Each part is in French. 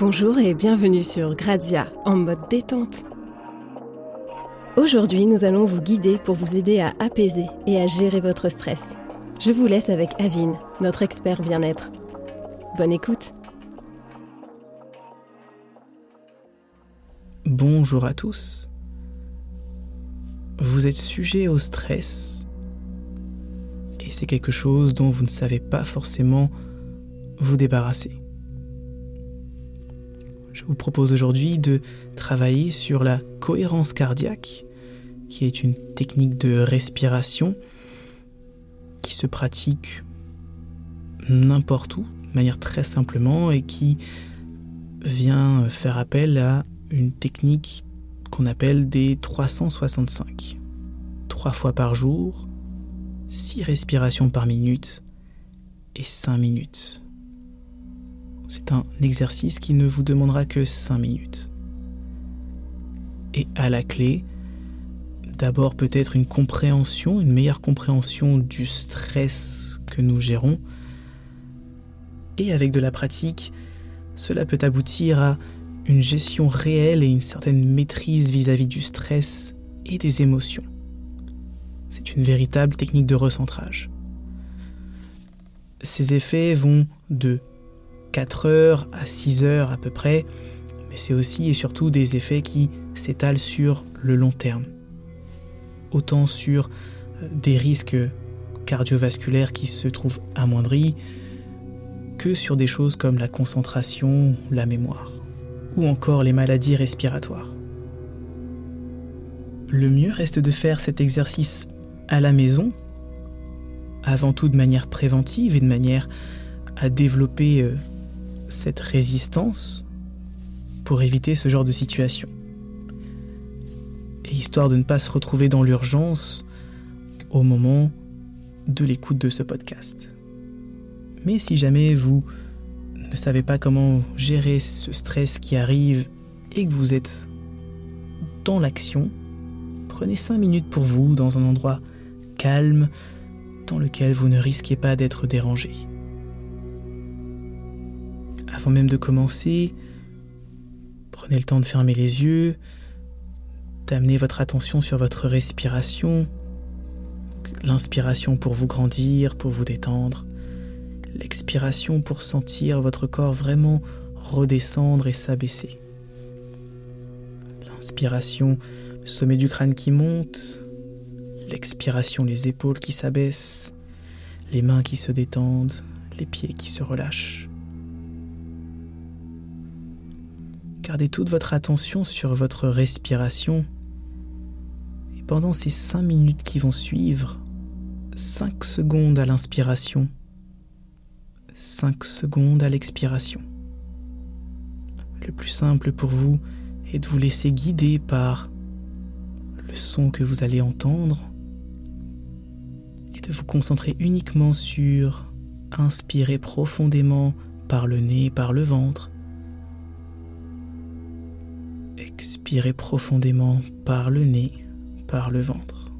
Bonjour et bienvenue sur Grazia en mode détente. Aujourd'hui, nous allons vous guider pour vous aider à apaiser et à gérer votre stress. Je vous laisse avec Avine, notre expert bien-être. Bonne écoute. Bonjour à tous. Vous êtes sujet au stress et c'est quelque chose dont vous ne savez pas forcément vous débarrasser je vous propose aujourd'hui de travailler sur la cohérence cardiaque, qui est une technique de respiration qui se pratique n'importe où, de manière très simplement, et qui vient faire appel à une technique qu'on appelle des 365. Trois fois par jour, six respirations par minute et cinq minutes. C'est un exercice qui ne vous demandera que 5 minutes. Et à la clé, d'abord peut-être une compréhension, une meilleure compréhension du stress que nous gérons. Et avec de la pratique, cela peut aboutir à une gestion réelle et une certaine maîtrise vis-à-vis du stress et des émotions. C'est une véritable technique de recentrage. Ces effets vont de 4 heures à 6 heures à peu près, mais c'est aussi et surtout des effets qui s'étalent sur le long terme. Autant sur euh, des risques cardiovasculaires qui se trouvent amoindris, que sur des choses comme la concentration, la mémoire, ou encore les maladies respiratoires. Le mieux reste de faire cet exercice à la maison, avant tout de manière préventive et de manière à développer euh, cette résistance pour éviter ce genre de situation. Et histoire de ne pas se retrouver dans l'urgence au moment de l'écoute de ce podcast. Mais si jamais vous ne savez pas comment gérer ce stress qui arrive et que vous êtes dans l'action, prenez 5 minutes pour vous dans un endroit calme dans lequel vous ne risquez pas d'être dérangé avant même de commencer, prenez le temps de fermer les yeux, d'amener votre attention sur votre respiration, l'inspiration pour vous grandir, pour vous détendre, l'expiration pour sentir votre corps vraiment redescendre et s'abaisser. L'inspiration, le sommet du crâne qui monte, l'expiration, les épaules qui s'abaissent, les mains qui se détendent, les pieds qui se relâchent. Gardez toute votre attention sur votre respiration. Et pendant ces 5 minutes qui vont suivre, 5 secondes à l'inspiration, 5 secondes à l'expiration. Le plus simple pour vous est de vous laisser guider par le son que vous allez entendre et de vous concentrer uniquement sur inspirer profondément par le nez, par le ventre Expirez profondément par le nez, par le ventre.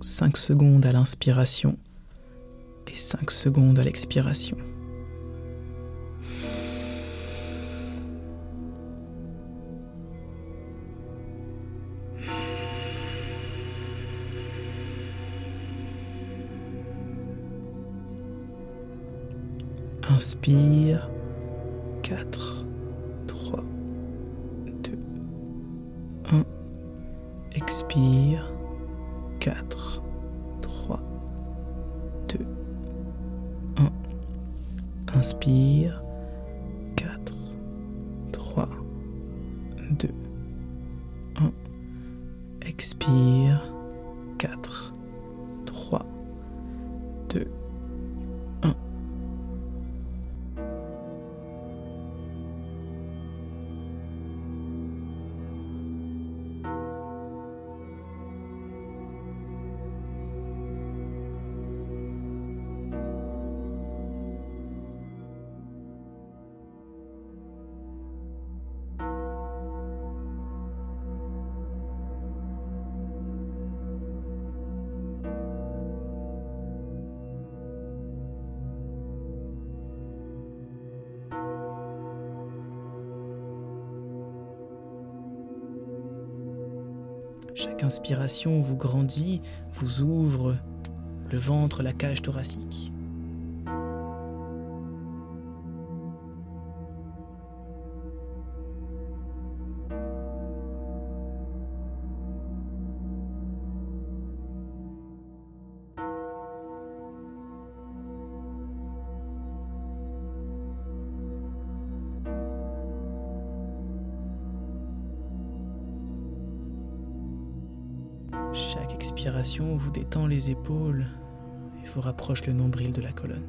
5 secondes à l'inspiration et 5 secondes à l'expiration. Inspire 4, 3, 2, 1. Expire. 4, 3, 2, 1. Inspire. 4, 3, 2, 1. Expire. 4, 3, 2, Chaque inspiration vous grandit, vous ouvre le ventre, la cage thoracique. Chaque expiration vous détend les épaules et vous rapproche le nombril de la colonne.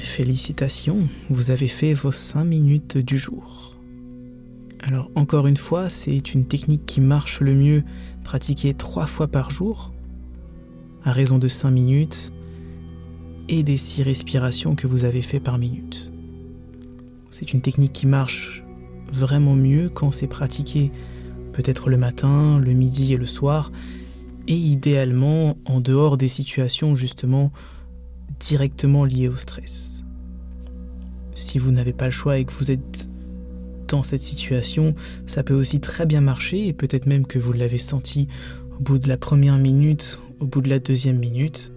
Félicitations, vous avez fait vos 5 minutes du jour. Alors encore une fois, c'est une technique qui marche le mieux pratiquée 3 fois par jour, à raison de 5 minutes, et des 6 respirations que vous avez fait par minute. C'est une technique qui marche vraiment mieux quand c'est pratiqué peut-être le matin, le midi et le soir, et idéalement en dehors des situations justement directement liées au stress si vous n'avez pas le choix et que vous êtes dans cette situation, ça peut aussi très bien marcher et peut-être même que vous l'avez senti au bout de la première minute, au bout de la deuxième minute.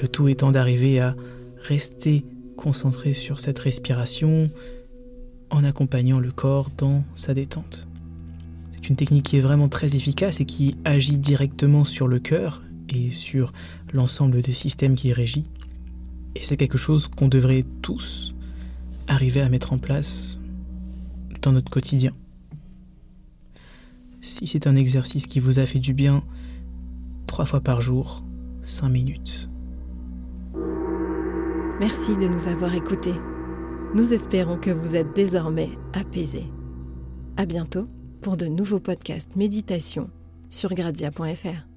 Le tout étant d'arriver à rester concentré sur cette respiration en accompagnant le corps dans sa détente. C'est une technique qui est vraiment très efficace et qui agit directement sur le cœur et sur l'ensemble des systèmes qui y régit. Et c'est quelque chose qu'on devrait tous arriver à mettre en place dans notre quotidien. Si c'est un exercice qui vous a fait du bien, trois fois par jour, cinq minutes. Merci de nous avoir écoutés. Nous espérons que vous êtes désormais apaisé. À bientôt pour de nouveaux podcasts méditation sur gradia.fr.